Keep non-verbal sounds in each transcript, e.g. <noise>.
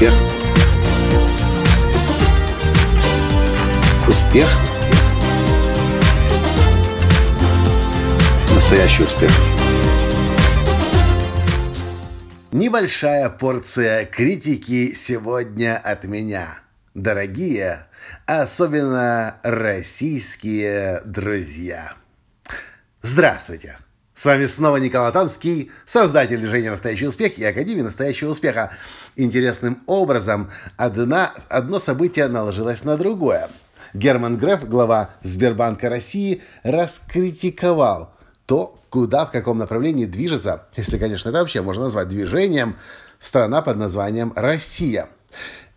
Успех. Успех. Настоящий успех. Небольшая порция критики сегодня от меня. Дорогие, особенно российские друзья. Здравствуйте! С вами снова Николай Танский, создатель движения «Настоящий успех» и Академии «Настоящего успеха». Интересным образом одна, одно событие наложилось на другое. Герман Греф, глава Сбербанка России, раскритиковал то, куда, в каком направлении движется, если, конечно, это вообще можно назвать движением, страна под названием Россия.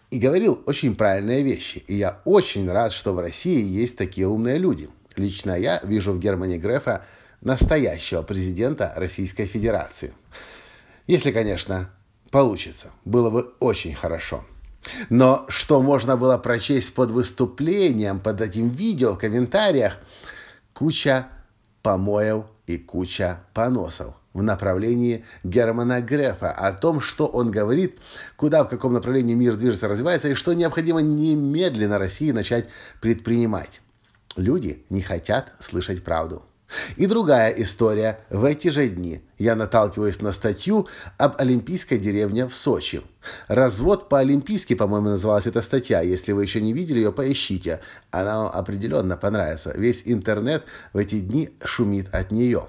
И говорил очень правильные вещи. И я очень рад, что в России есть такие умные люди. Лично я вижу в Германии Грефа настоящего президента Российской Федерации. Если, конечно, получится. Было бы очень хорошо. Но что можно было прочесть под выступлением, под этим видео, в комментариях, куча помоев и куча поносов в направлении Германа Грефа, о том, что он говорит, куда, в каком направлении мир движется, развивается, и что необходимо немедленно России начать предпринимать. Люди не хотят слышать правду. И другая история. В эти же дни я наталкиваюсь на статью об олимпийской деревне в Сочи. «Развод по-олимпийски», по-моему, называлась эта статья. Если вы еще не видели ее, поищите. Она вам определенно понравится. Весь интернет в эти дни шумит от нее.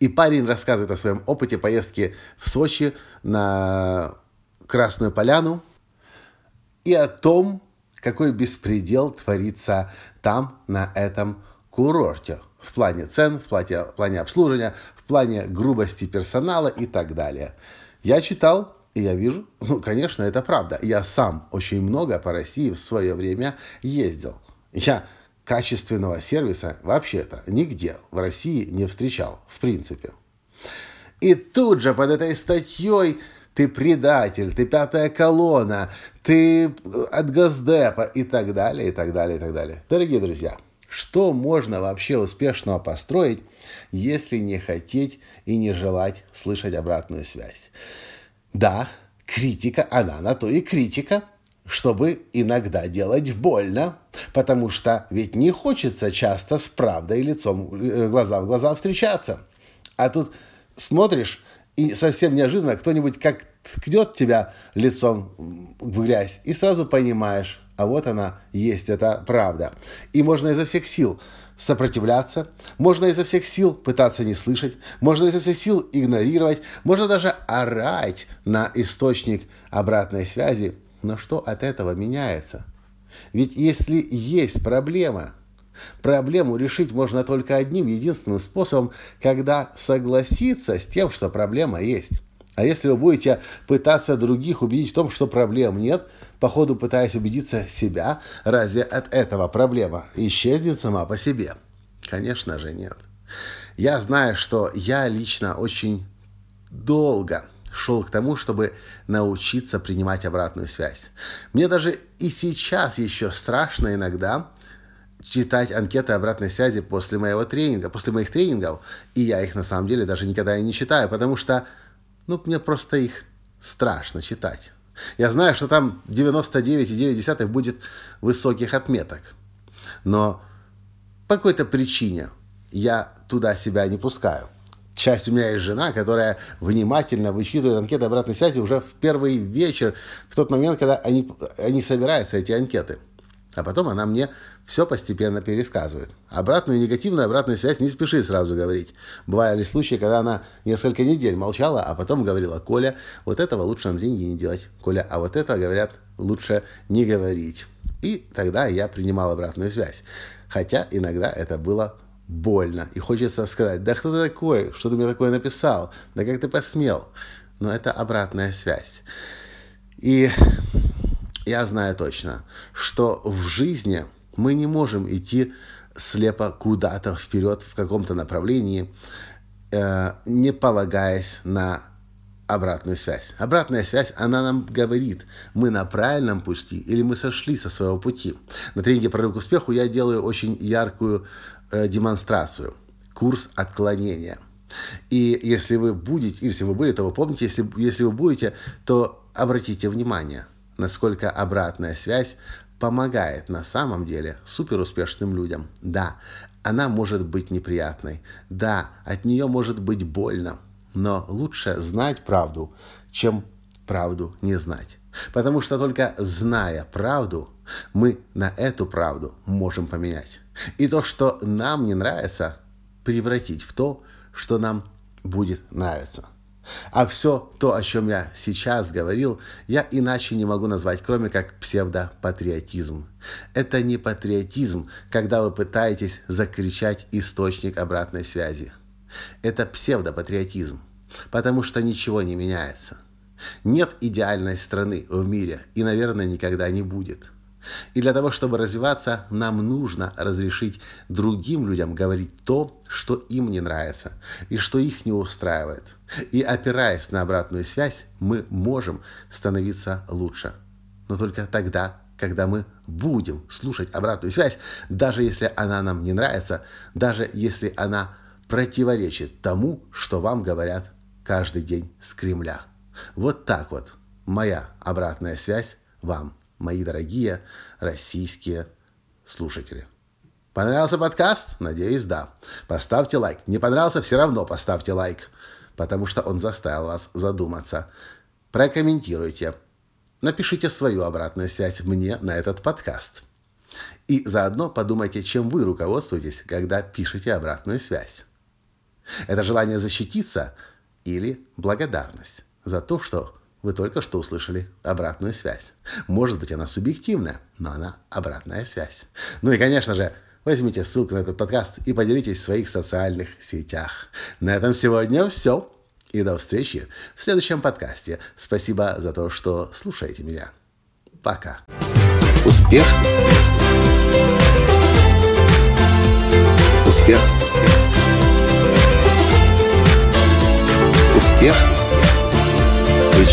И парень рассказывает о своем опыте поездки в Сочи на Красную Поляну и о том, какой беспредел творится там, на этом курорте в плане цен, в плане, в плане обслуживания, в плане грубости персонала и так далее. Я читал, и я вижу, <laughs> ну, конечно, это правда. Я сам очень много по России в свое время ездил. Я качественного сервиса вообще-то нигде в России не встречал, в принципе. И тут же под этой статьей ты предатель, ты пятая колонна, ты от Газдепа и так далее, и так далее, и так далее. Дорогие друзья, что можно вообще успешного построить, если не хотеть и не желать слышать обратную связь? Да, критика, она на то и критика, чтобы иногда делать больно, потому что ведь не хочется часто с правдой лицом э, глаза в глаза встречаться. А тут смотришь, и совсем неожиданно кто-нибудь как ткнет тебя лицом в грязь, и сразу понимаешь, а вот она есть, это правда. И можно изо всех сил сопротивляться, можно изо всех сил пытаться не слышать, можно изо всех сил игнорировать, можно даже орать на источник обратной связи. Но что от этого меняется? Ведь если есть проблема, проблему решить можно только одним единственным способом, когда согласиться с тем, что проблема есть. А если вы будете пытаться других убедить в том, что проблем нет, по ходу пытаясь убедиться себя, разве от этого проблема исчезнет сама по себе? Конечно же нет. Я знаю, что я лично очень долго шел к тому, чтобы научиться принимать обратную связь. Мне даже и сейчас еще страшно иногда читать анкеты обратной связи после моего тренинга, после моих тренингов, и я их на самом деле даже никогда и не читаю, потому что ну, мне просто их страшно читать. Я знаю, что там 99,9 будет высоких отметок. Но по какой-то причине я туда себя не пускаю. К счастью, у меня есть жена, которая внимательно вычитывает анкеты обратной связи уже в первый вечер, в тот момент, когда они, они собираются, эти анкеты. А потом она мне все постепенно пересказывает. Обратную негативную обратную связь не спеши сразу говорить. Бывали случаи, когда она несколько недель молчала, а потом говорила, Коля, вот этого лучше нам деньги не делать. Коля, а вот это, говорят, лучше не говорить. И тогда я принимал обратную связь. Хотя иногда это было больно. И хочется сказать, да кто ты такой? Что ты мне такое написал? Да как ты посмел? Но это обратная связь. И я знаю точно, что в жизни мы не можем идти слепо куда-то вперед в каком-то направлении, э, не полагаясь на обратную связь. Обратная связь, она нам говорит, мы на правильном пути или мы сошли со своего пути. На тренинге «Прорыв к успеху» я делаю очень яркую э, демонстрацию. Курс отклонения. И если вы будете, если вы были, то вы помните, если, если вы будете, то обратите внимание, насколько обратная связь помогает на самом деле суперуспешным людям. Да, она может быть неприятной. Да, от нее может быть больно. Но лучше знать правду, чем правду не знать. Потому что только зная правду, мы на эту правду можем поменять. И то, что нам не нравится, превратить в то, что нам будет нравиться. А все то, о чем я сейчас говорил, я иначе не могу назвать, кроме как псевдопатриотизм. Это не патриотизм, когда вы пытаетесь закричать источник обратной связи. Это псевдопатриотизм, потому что ничего не меняется. Нет идеальной страны в мире и, наверное, никогда не будет. И для того, чтобы развиваться, нам нужно разрешить другим людям говорить то, что им не нравится и что их не устраивает. И опираясь на обратную связь, мы можем становиться лучше. Но только тогда, когда мы будем слушать обратную связь, даже если она нам не нравится, даже если она противоречит тому, что вам говорят каждый день с Кремля. Вот так вот моя обратная связь вам мои дорогие российские слушатели. Понравился подкаст? Надеюсь, да. Поставьте лайк. Не понравился? Все равно поставьте лайк, потому что он заставил вас задуматься. Прокомментируйте. Напишите свою обратную связь мне на этот подкаст. И заодно подумайте, чем вы руководствуетесь, когда пишете обратную связь. Это желание защититься или благодарность за то, что вы только что услышали обратную связь. Может быть, она субъективная, но она обратная связь. Ну и, конечно же, возьмите ссылку на этот подкаст и поделитесь в своих социальных сетях. На этом сегодня все. И до встречи в следующем подкасте. Спасибо за то, что слушаете меня. Пока. Успех. Успех. Успех